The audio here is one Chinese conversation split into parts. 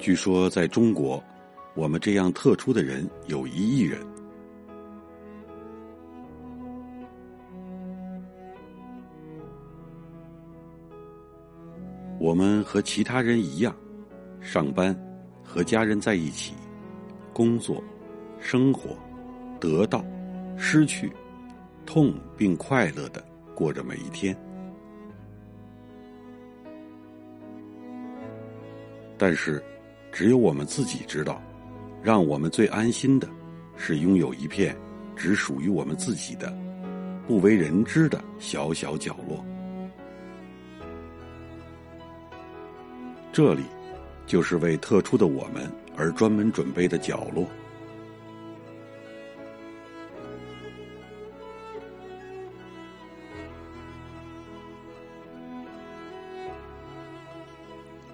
据说，在中国，我们这样特殊的人有一亿人。我们和其他人一样，上班，和家人在一起，工作，生活，得到，失去，痛并快乐的过着每一天。但是。只有我们自己知道，让我们最安心的，是拥有一片只属于我们自己的、不为人知的小小角落。这里，就是为特殊的我们而专门准备的角落。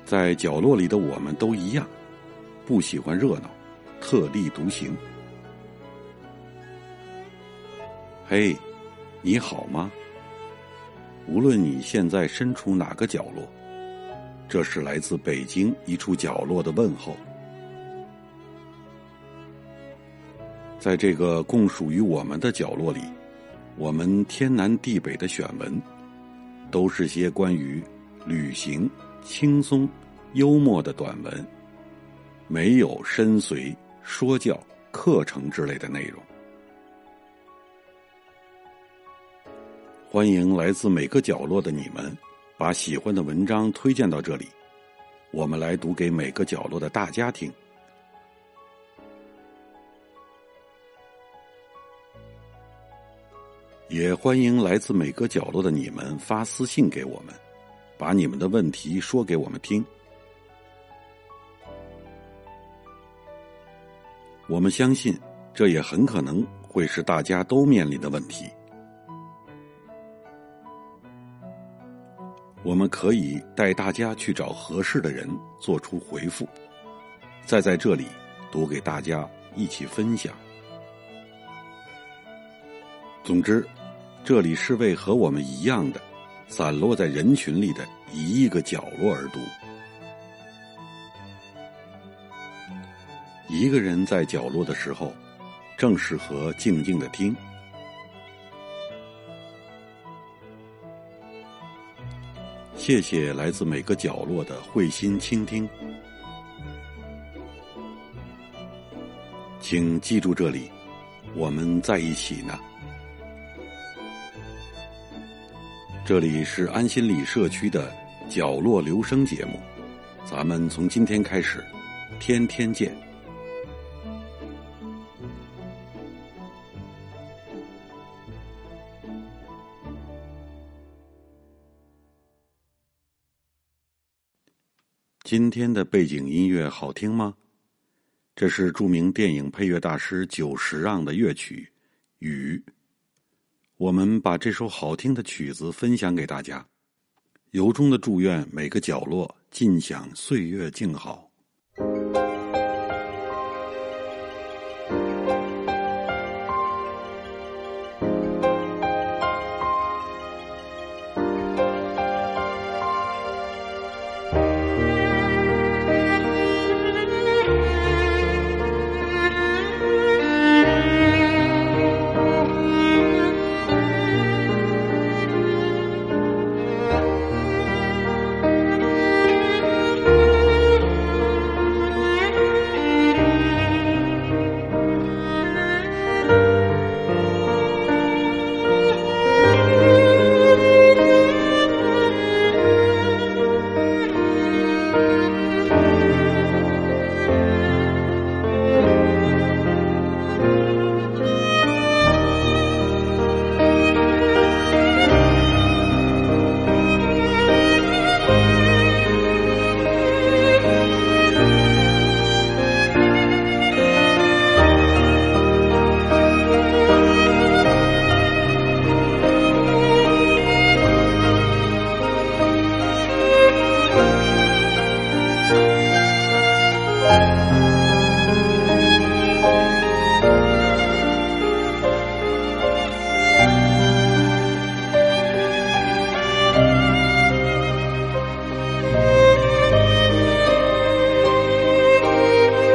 在角落里的我们都一样，不喜欢热闹，特立独行。嘿，你好吗？无论你现在身处哪个角落，这是来自北京一处角落的问候。在这个共属于我们的角落里，我们天南地北的选文，都是些关于旅行。轻松、幽默的短文，没有深邃说教课程之类的内容。欢迎来自每个角落的你们，把喜欢的文章推荐到这里，我们来读给每个角落的大家听。也欢迎来自每个角落的你们发私信给我们。把你们的问题说给我们听，我们相信这也很可能会是大家都面临的问题。我们可以带大家去找合适的人做出回复，再在这里读给大家一起分享。总之，这里是为和我们一样的。散落在人群里的一亿个角落而读，一个人在角落的时候，正适合静静的听。谢谢来自每个角落的会心倾听，请记住这里，我们在一起呢。这里是安心里社区的角落留声节目，咱们从今天开始，天天见。今天的背景音乐好听吗？这是著名电影配乐大师久石让的乐曲《雨》。我们把这首好听的曲子分享给大家，由衷的祝愿每个角落尽享岁月静好。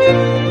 Música